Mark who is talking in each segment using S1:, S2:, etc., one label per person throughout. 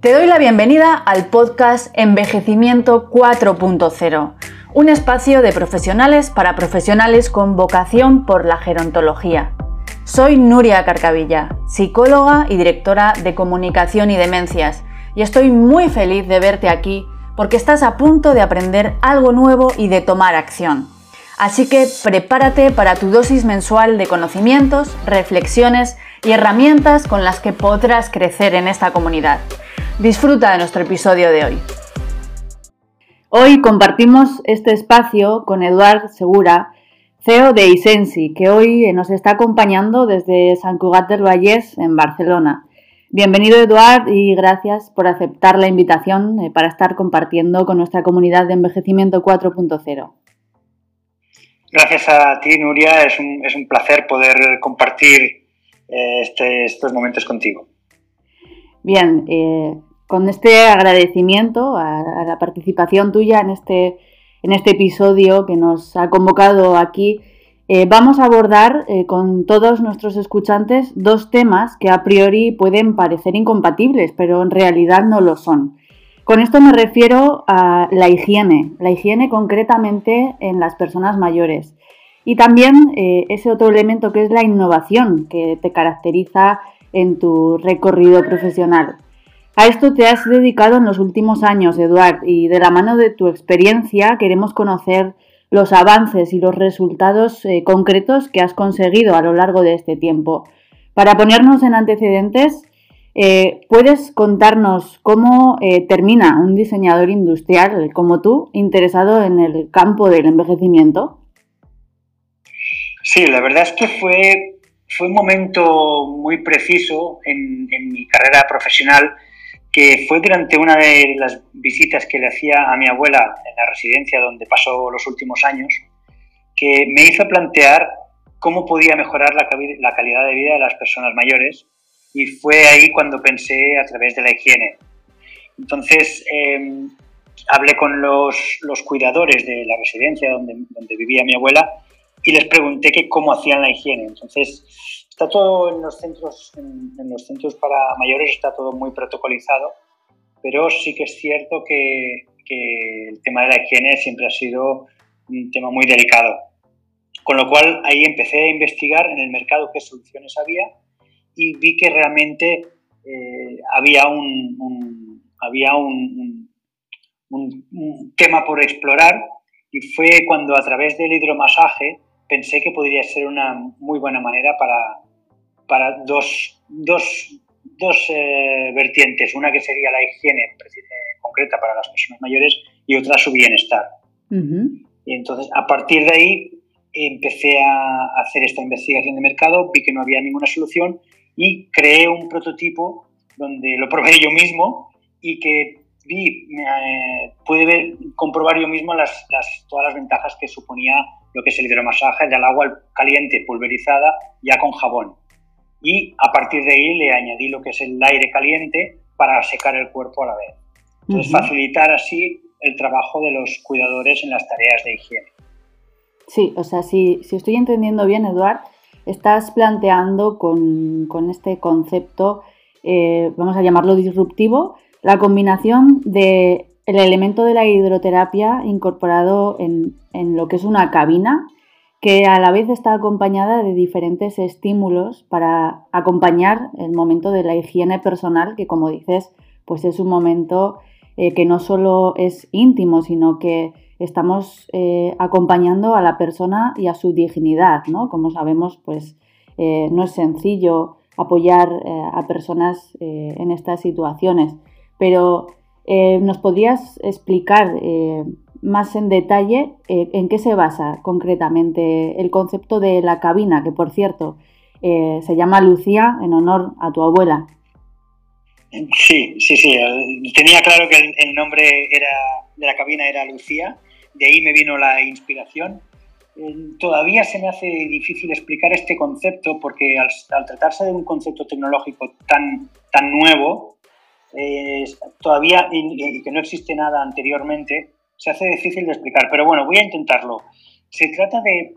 S1: Te doy la bienvenida al podcast Envejecimiento 4.0, un espacio de profesionales para profesionales con vocación por la gerontología. Soy Nuria Carcavilla, psicóloga y directora de comunicación y demencias, y estoy muy feliz de verte aquí porque estás a punto de aprender algo nuevo y de tomar acción. Así que prepárate para tu dosis mensual de conocimientos, reflexiones y herramientas con las que podrás crecer en esta comunidad. Disfruta de nuestro episodio de hoy. Hoy compartimos este espacio con Eduard Segura, CEO de Isensi, que hoy nos está acompañando desde San Cugat del Vallès, en Barcelona. Bienvenido Eduard y gracias por aceptar la invitación eh, para estar compartiendo con nuestra comunidad de envejecimiento 4.0.
S2: Gracias a ti, Nuria. Es un, placer poder compartir eh, este, estos momentos contigo.
S1: Bien, eh, con este agradecimiento a, la participación tuya en este, en este episodio que nos ha convocado aquí, eh, vamos a abordar eh, con todos nuestros escuchantes dos temas que a priori pueden parecer incompatibles, pero en realidad no lo son. Con esto me refiero a la higiene, la higiene concretamente en las personas mayores. Y también eh, ese otro elemento que es la innovación que te caracteriza en tu recorrido profesional. A esto te has dedicado en los últimos años, Eduard, y de la mano de tu experiencia queremos conocer los avances y los resultados eh, concretos que has conseguido a lo largo de este tiempo. Para ponernos en antecedentes, eh, ¿puedes contarnos cómo eh, termina un diseñador industrial como tú interesado en el campo del envejecimiento?
S2: Sí, la verdad es que fue, fue un momento muy preciso en, en mi carrera profesional que fue durante una de las visitas que le hacía a mi abuela en la residencia donde pasó los últimos años, que me hizo plantear cómo podía mejorar la, calidad de vida de las personas mayores y fue ahí cuando pensé a través de la higiene. Entonces, em, hablé con los, cuidadores de la residencia donde, donde vivía mi abuela y les pregunté que cómo hacían la higiene. Entonces, Está todo en los centros, en, los centros para mayores está todo muy protocolizado, pero sí que es cierto que, el tema de la higiene siempre ha sido un tema muy delicado. Con lo cual ahí empecé a investigar en el mercado qué soluciones había y vi que realmente eh, había un, había un, un, tema por explorar y fue cuando a través del hidromasaje pensé que podría ser una muy buena manera para, para dos, dos, dos eh, vertientes, una que sería la higiene eh, concreta para las personas mayores y otra su bienestar. Y entonces, a partir de ahí, empecé a hacer esta investigación de mercado, vi que no había ninguna solución y creé un prototipo donde lo probé yo mismo y que vi, eh, pude ver, comprobar yo mismo las, las, todas las ventajas que suponía lo que es el hidromasaje del agua caliente pulverizada ya con jabón y a partir de ahí le añadí lo que es el aire caliente para secar el cuerpo a la vez. Entonces, facilitar así el trabajo de los cuidadores en las tareas de higiene.
S1: Sí, o sea, si, si estoy entendiendo bien, Eduard, estás planteando con, con este concepto, eh, vamos a llamarlo disruptivo, la combinación de el elemento de la hidroterapia incorporado en, en lo que es una cabina que a la vez está acompañada de diferentes estímulos para acompañar el momento de la higiene personal, que como dices, pues es un momento eh, que no solo es íntimo, sino que estamos eh, acompañando a la persona y a su dignidad, ¿no? Como sabemos, pues eh, no es sencillo apoyar a personas en estas situaciones, pero ¿nos podrías explicar más en detalle eh, en qué se basa concretamente el concepto de la cabina, que por cierto eh, se llama Lucía en honor a tu abuela.
S2: Sí, sí, sí. Tenía claro que el, nombre de la cabina era Lucía, de ahí me vino la inspiración. Eh, todavía se me hace difícil explicar este concepto porque al, tratarse de un concepto tecnológico tan, tan nuevo, todavía y que no existe nada anteriormente, se hace difícil de explicar, pero bueno, voy a intentarlo. Se trata de,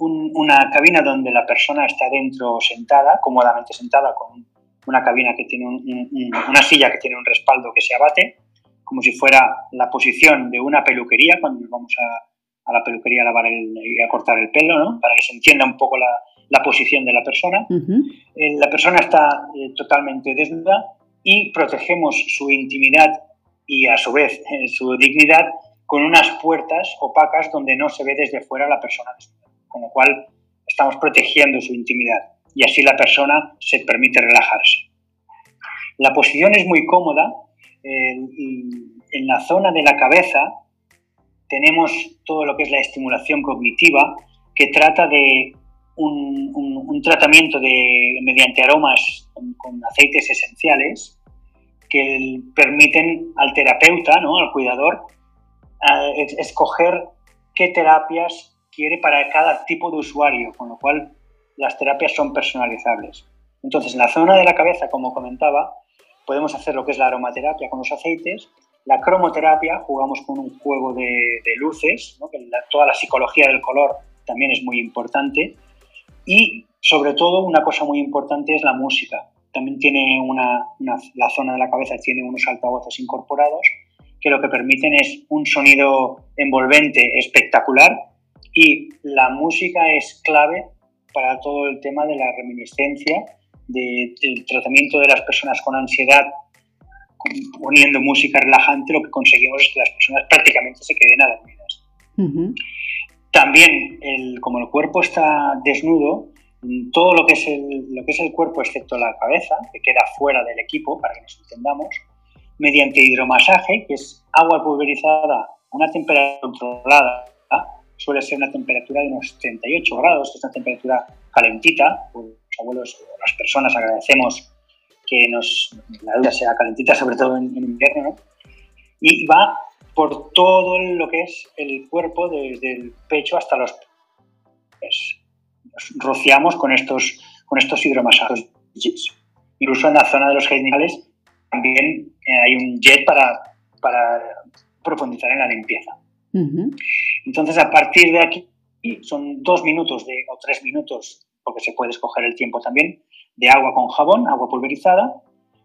S2: una cabina donde la persona está dentro sentada, cómodamente sentada, con una cabina que tiene una silla que tiene un respaldo que se abate, como si fuera la posición de una peluquería cuando vamos a, la peluquería a lavar y a cortar el pelo, ¿no? para que se entienda un poco la, posición de la persona. Eh, la persona está eh, totalmente desnuda y protegemos su intimidad y a su vez eh, su dignidad con unas puertas opacas donde no se ve desde fuera la persona con lo cual estamos protegiendo su intimidad y así la persona se permite relajarse. La posición es muy cómoda. en la zona de la cabeza tenemos todo lo que es la estimulación cognitiva, que trata de un, tratamiento de, mediante aromas con, aceites esenciales que permiten al terapeuta, ¿no? al cuidador, escoger qué terapias quiere para cada tipo de usuario, con lo cual las terapias son personalizables. Entonces, en la zona de la cabeza, como comentaba, podemos hacer lo que es la aromaterapia con los aceites, la cromoterapia, jugamos con un juego de, luces, toda la psicología del color también es muy importante, y sobre todo una cosa muy importante es la música. También tiene una, la zona de la cabeza tiene unos altavoces incorporados que lo que permiten es un sonido envolvente espectacular y la música es clave para todo el tema de la reminiscencia, del tratamiento de las personas con ansiedad, poniendo música relajante, lo que conseguimos es que las personas prácticamente se queden adormidas. También, el, como el cuerpo está desnudo, todo lo que, es el, lo que es el cuerpo, excepto la cabeza, que queda fuera del equipo, para que nos entendamos, mediante hidromasaje, que es agua pulverizada a una temperatura controlada, suele ser una temperatura de unos 38 grados, que es una temperatura calentita. Los abuelos o las personas agradecemos que nos, la duda sea calentita, sobre todo en, invierno, y va por todo lo que es el cuerpo, desde el pecho hasta los pies. Rociamos con estos, con estos hidromasajes. Incluso en la zona de los genitales también eh, hay un jet para, para profundizar en la limpieza. Entonces, a partir de aquí, son dos minutos de, o tres minutos, porque se puede escoger el tiempo también, de agua con jabón, agua pulverizada.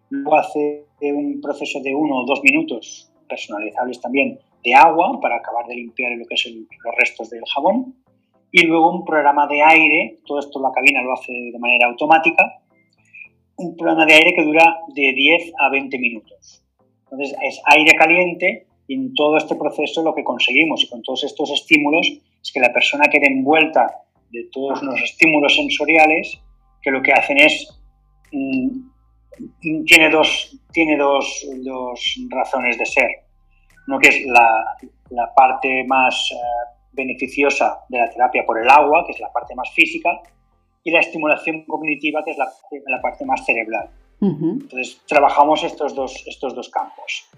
S2: Luego hace un proceso de uno o dos minutos, personalizables también, de agua para acabar de limpiar lo que son los restos del jabón. Y luego un programa de aire, todo esto la cabina lo hace de manera automática, un programa de aire que dura de 10 a 20 minutos. Entonces es aire caliente y en todo este proceso lo que conseguimos y con todos estos estímulos es que la persona quede envuelta de todos los estímulos sensoriales que lo que hacen es... Mm, tiene dos, tiene dos, dos, razones de ser. Uno que es la, la parte más eh, beneficiosa de la terapia por el agua, que es la parte más física, y la estimulación cognitiva, que es la, la parte más cerebral. Entonces, trabajamos estos dos, estos dos campos.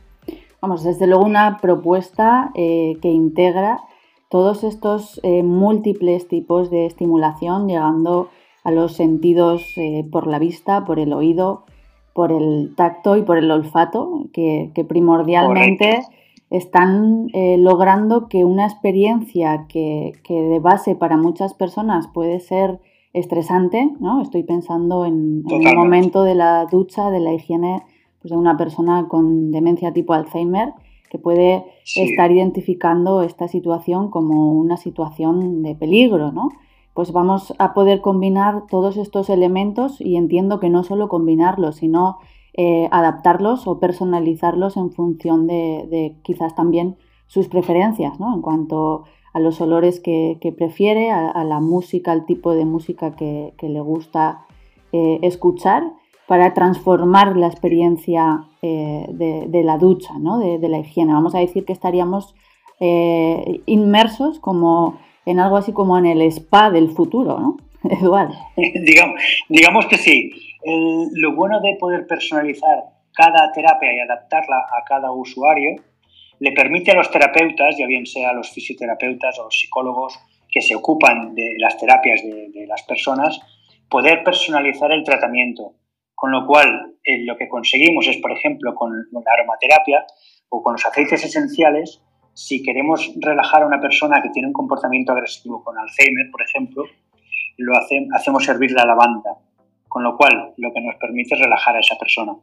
S1: Vamos, desde luego una propuesta eh, que integra todos estos eh, múltiples tipos de estimulación, llegando a los sentidos eh, por la vista, por el oído, por el tacto y por el olfato, que, primordialmente están logrando que una experiencia que, de base para muchas personas puede ser estresante, ¿no? Estoy pensando en, en el momento de la ducha, de la higiene pues, de una persona con demencia tipo Alzheimer que puede estar identificando esta situación como una situación de peligro, ¿no? Pues vamos a poder combinar todos estos elementos y entiendo que no solo combinarlos, sino eh, adaptarlos o personalizarlos en función de, quizás también sus preferencias, ¿no? En cuanto a los olores que, prefiere, a, la música, al tipo de música que, le gusta eh, escuchar para transformar la experiencia eh, de, la ducha, ¿no? de, la higiene. Vamos a decir que estaríamos inmersos como en algo así como en el spa del futuro, ¿no?
S2: Eduardo. digamos, digamos que sí. lo bueno de poder personalizar cada terapia y adaptarla a cada usuario le permite a los terapeutas, ya bien sea los fisioterapeutas o los psicólogos que se ocupan de las terapias de, las personas, poder personalizar el tratamiento con lo cual, eh, lo que conseguimos es, por ejemplo, con la aromaterapia o con los aceites esenciales, si queremos relajar a una persona que tiene un comportamiento agresivo con Alzheimer, por ejemplo, lo hacemos servir la lavanda con lo cual lo que nos permite es relajar a esa persona.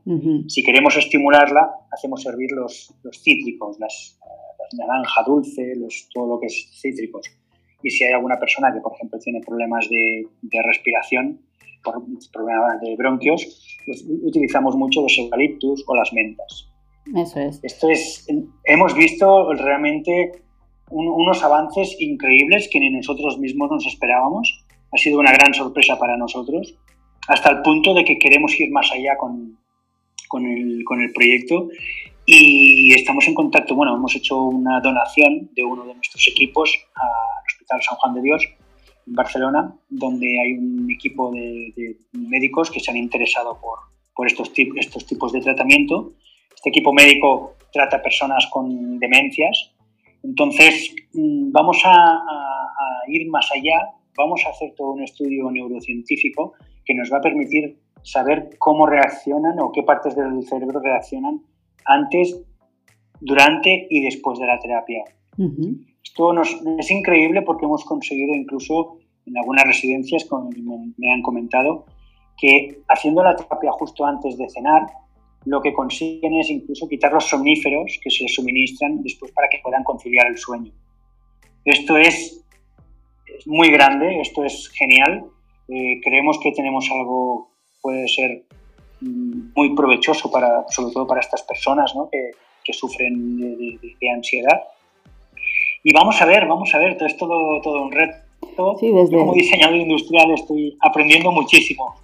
S2: Si queremos estimularla, hacemos servir los, los cítricos, las, naranja dulce, los, todo lo que es cítricos. Y si hay alguna persona que, por ejemplo, tiene problemas de, de respiración, por problemas de bronquios, pues utilizamos mucho los eucaliptus o las mentas.
S1: Eso es.
S2: Esto es, hemos visto realmente unos avances increíbles que ni nosotros mismos nos esperábamos. Ha sido una gran sorpresa para nosotros, hasta el punto de que queremos ir más allá con, con, el, con el proyecto y estamos en contacto. Bueno, hemos hecho una donación de uno de nuestros equipos al Hospital San Juan de Dios en Barcelona, donde hay un equipo de, de médicos que se han interesado por, por estos, estos tipos de tratamiento. Este equipo médico trata personas con demencias entonces, mm, vamos a, ir más allá, vamos a hacer todo un estudio neurocientífico que nos va a permitir saber cómo reaccionan o qué partes del cerebro reaccionan antes, durante y después de la terapia. Esto es increíble porque hemos conseguido incluso en algunas residencias, como me han comentado, que haciendo la terapia justo antes de cenar, lo que consiguen es incluso quitar los somníferos que se les suministran después para que puedan conciliar el sueño. Esto es, muy grande, esto es genial. Eh, creemos que tenemos algo, puede ser mm, muy provechoso para, sobre todo para estas personas que, sufren de, ansiedad. Y vamos a ver, vamos a ver, todo es todo, todo un reto. como diseñador industrial estoy aprendiendo muchísimo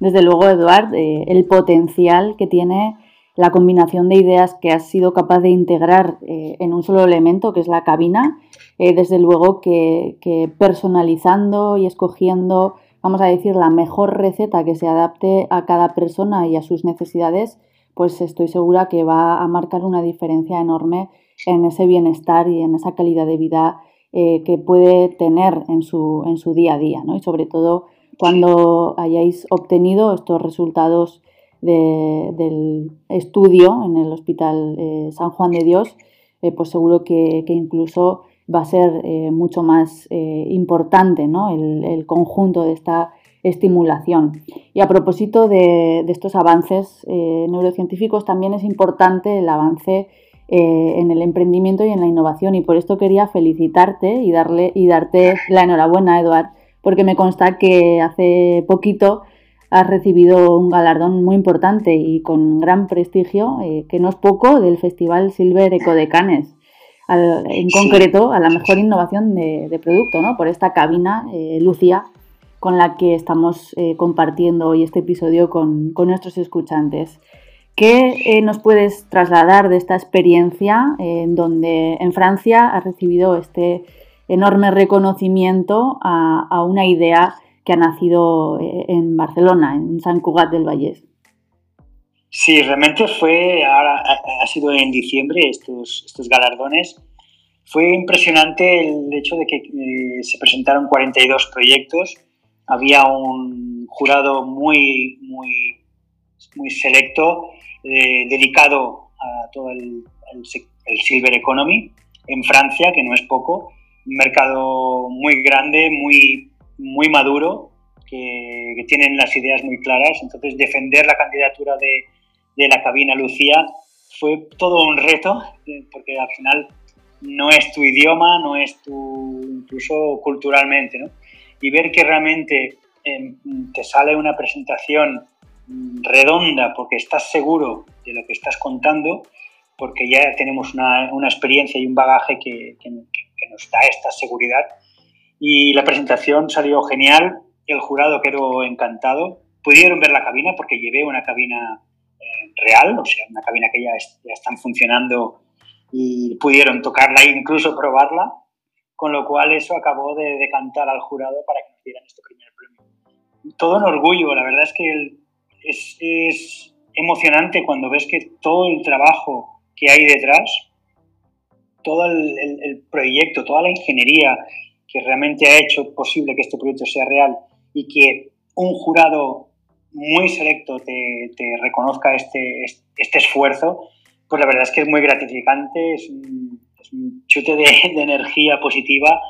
S1: desde luego, Eduard, eh, el potencial que tiene la combinación de ideas que has sido capaz de integrar eh, en un solo elemento, que es la cabina, eh, desde luego que, personalizando y escogiendo, vamos a decir, la mejor receta que se adapte a cada persona y a sus necesidades, pues estoy segura que va a marcar una diferencia enorme en ese bienestar y en esa calidad de vida que puede tener en su, en su día a día, ¿no? Y sobre todo cuando hayáis obtenido estos resultados del estudio en el Hospital eh, San Juan de Dios, eh, pues seguro que, incluso va a ser eh, mucho más importante el, conjunto de esta estimulación. Y a propósito de, estos avances neurocientíficos, también es importante el avance en el emprendimiento y en la innovación. Y por esto quería felicitarte y, darle, y darte la enhorabuena, Eduard, porque me consta que hace poquito has recibido un galardón muy importante y con gran prestigio, eh, que no es poco, del Festival Silver Eco de Canes, en concreto a la mejor innovación de, producto, ¿no? por esta cabina, eh, Lucía, con la que estamos eh, compartiendo hoy este episodio con, con nuestros escuchantes. ¿Qué nos puedes trasladar de esta experiencia en donde en Francia has recibido este enorme reconocimiento a, una idea que ha nacido eh, en Barcelona, en San Cugat del Vallés.
S2: Sí, realmente fue, ahora ha sido en diciembre estos, estos galardones. Fue impresionante el hecho de que eh, se presentaron 42 proyectos. Había un jurado muy, muy, muy selecto eh, dedicado a todo el, el Silver Economy en Francia, que no es poco un mercado muy grande, muy, muy maduro, que, tienen las ideas muy claras. Entonces, defender la candidatura de, de la cabina Lucía fue todo un reto, porque al final no es tu idioma, no es tu, incluso culturalmente, ¿no? Y ver que realmente em, te sale una presentación redonda porque estás seguro de lo que estás contando, porque ya tenemos una, una experiencia y un bagaje que, que, nos da esta seguridad. Y la presentación salió genial, el jurado quedó encantado. Pudieron ver la cabina porque llevé una cabina eh, real, o sea, una cabina que ya, están funcionando y pudieron tocarla e incluso probarla, con lo cual eso acabó de decantar al jurado para que nos dieran este primer premio. Todo un orgullo, la verdad es que es emocionante cuando ves que todo el trabajo que hay detrás todo el, proyecto, toda la ingeniería que realmente ha hecho posible que este proyecto sea real y que un jurado muy selecto te, reconozca este, este esfuerzo, pues la verdad es que es muy gratificante, es un, chute de, energía positiva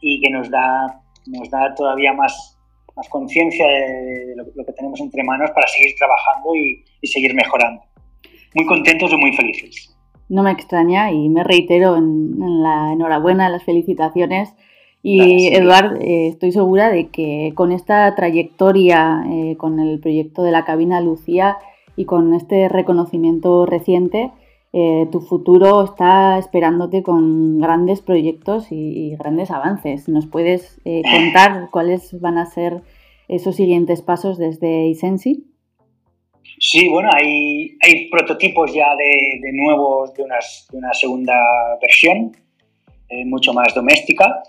S2: y que nos da, nos da todavía más, más conciencia de, lo, que tenemos entre manos para seguir trabajando y, seguir mejorando. Muy contentos y muy felices.
S1: No me extraña y me reitero en, la enhorabuena, las felicitaciones. Y Eduard, eh, estoy segura de que con esta trayectoria, eh, con el proyecto de la cabina Lucía y con este reconocimiento reciente, eh, tu futuro está esperándote con grandes proyectos y, grandes avances. ¿Nos puedes contar cuáles van a ser esos siguientes pasos desde Isensi?
S2: Sí, bueno, hay, hay prototipos ya de, nuevos, de, una segunda versión, mucho más doméstica.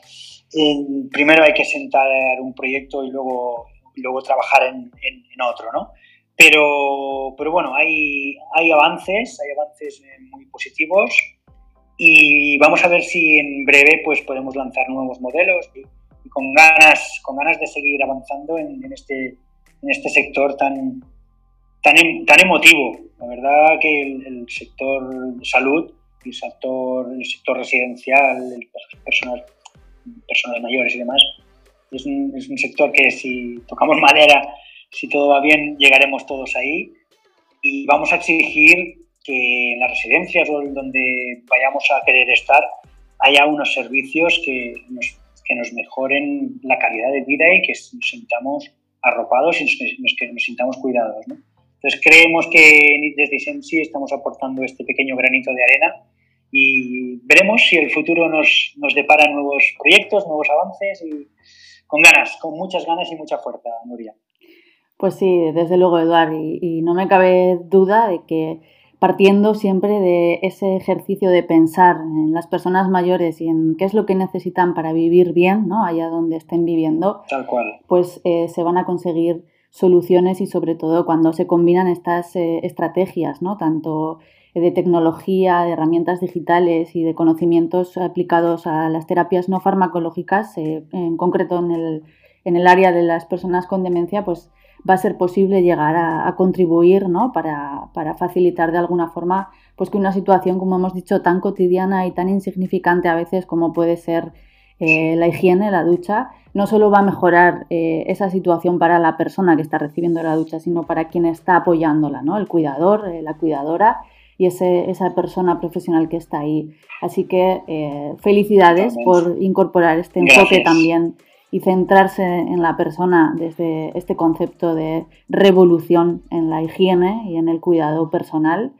S2: Primero hay que sentar un proyecto y luego, luego trabajar en, en, en otro, ¿no? Pero, pero bueno, hay, hay avances, hay avances eh, muy positivos y vamos a ver si en breve pues, podemos lanzar nuevos modelos y, con, ganas, con ganas de seguir avanzando en, este, en este sector tan, tan, em, tan emotivo. La verdad que el, sector de salud y el sector, el sector residencial, personas, personas mayores y demás, es un, es un sector que si tocamos madera si todo va bien, llegaremos todos ahí y vamos a exigir que en las residencias donde vayamos a querer estar haya unos servicios que nos, que nos mejoren la calidad de vida y que nos sintamos arropados y que nos sintamos cuidados. Entonces creemos que desde Isensi estamos aportando este pequeño granito de arena y veremos si el futuro nos, nos depara nuevos proyectos, nuevos avances y con ganas, con muchas ganas y mucha fuerza, Nuria.
S1: Pues sí, desde luego, Eduard, y, no me cabe duda de que partiendo siempre de ese ejercicio de pensar en las personas mayores y en qué es lo que necesitan para vivir bien, ¿no? allá donde estén viviendo,
S2: Tal cual.
S1: pues eh, se van a conseguir soluciones y sobre todo cuando se combinan estas eh, estrategias, ¿no? tanto de tecnología, de herramientas digitales y de conocimientos aplicados a las terapias no farmacológicas, eh, en concreto en el, en el área de las personas con demencia, pues va a ser posible llegar a, contribuir ¿no? para, facilitar de alguna forma pues que una situación, como hemos dicho, tan cotidiana y tan insignificante a veces como puede ser eh, la higiene, la ducha, no solo va a mejorar eh, esa situación para la persona que está recibiendo la ducha, sino para quien está apoyándola, ¿no? el cuidador, eh, la cuidadora y ese, esa persona profesional que está ahí. Así que felicidades por incorporar este enfoque también y centrarse en la persona desde este concepto de revolución en la higiene y en el cuidado personal.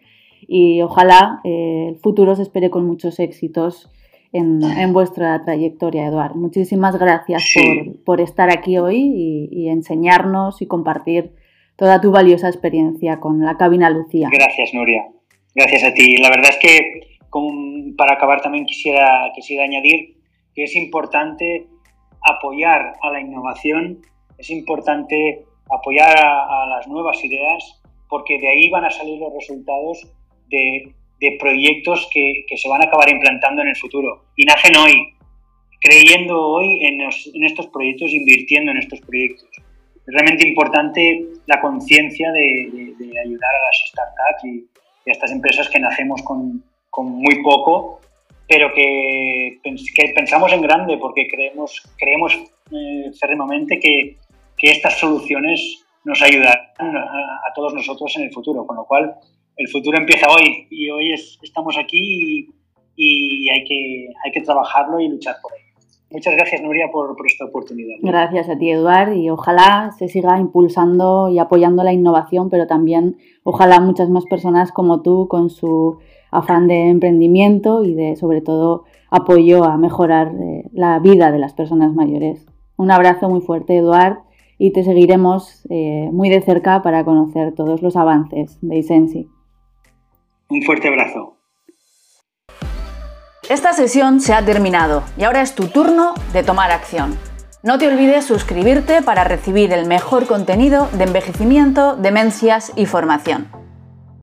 S1: Y ojalá eh, el futuro se espere con muchos éxitos en, vuestra trayectoria, Eduard. Muchísimas gracias por, estar aquí hoy y, enseñarnos y compartir toda tu valiosa experiencia con la cabina Lucía.
S2: Gracias, Nuria. Gracias a ti. La verdad es que para acabar también quisiera, quisiera añadir que es importante apoyar a la innovación, es importante apoyar a, las nuevas ideas, porque de ahí van a salir los resultados de, proyectos que, se van a acabar implantando en el futuro. Y nacen hoy, creyendo hoy en, estos proyectos, invirtiendo en estos proyectos. Es realmente importante la conciencia de, ayudar a las startups y, a estas empresas que nacemos con, con muy poco pero que, pensamos en grande porque creemos, creemos eh, férreamente que, que, estas soluciones nos ayudarán a, todos nosotros en el futuro, con lo cual el futuro empieza hoy y hoy estamos aquí y, y, hay, que, hay que trabajarlo y luchar por ello. Muchas gracias, Nuria, por, por, esta oportunidad.
S1: Gracias a ti, Eduard, y ojalá se siga impulsando y apoyando la innovación, pero también ojalá muchas más personas como tú, con su afán de emprendimiento y de, sobre todo, apoyo a mejorar eh, la vida de las personas mayores. Un abrazo muy fuerte, Eduard, y te seguiremos eh, muy de cerca para conocer todos los avances de Isensi.
S2: Un fuerte abrazo.
S1: Esta sesión se ha terminado y ahora es tu turno de tomar acción. No te olvides suscribirte para recibir el mejor contenido de envejecimiento, demencias y formación.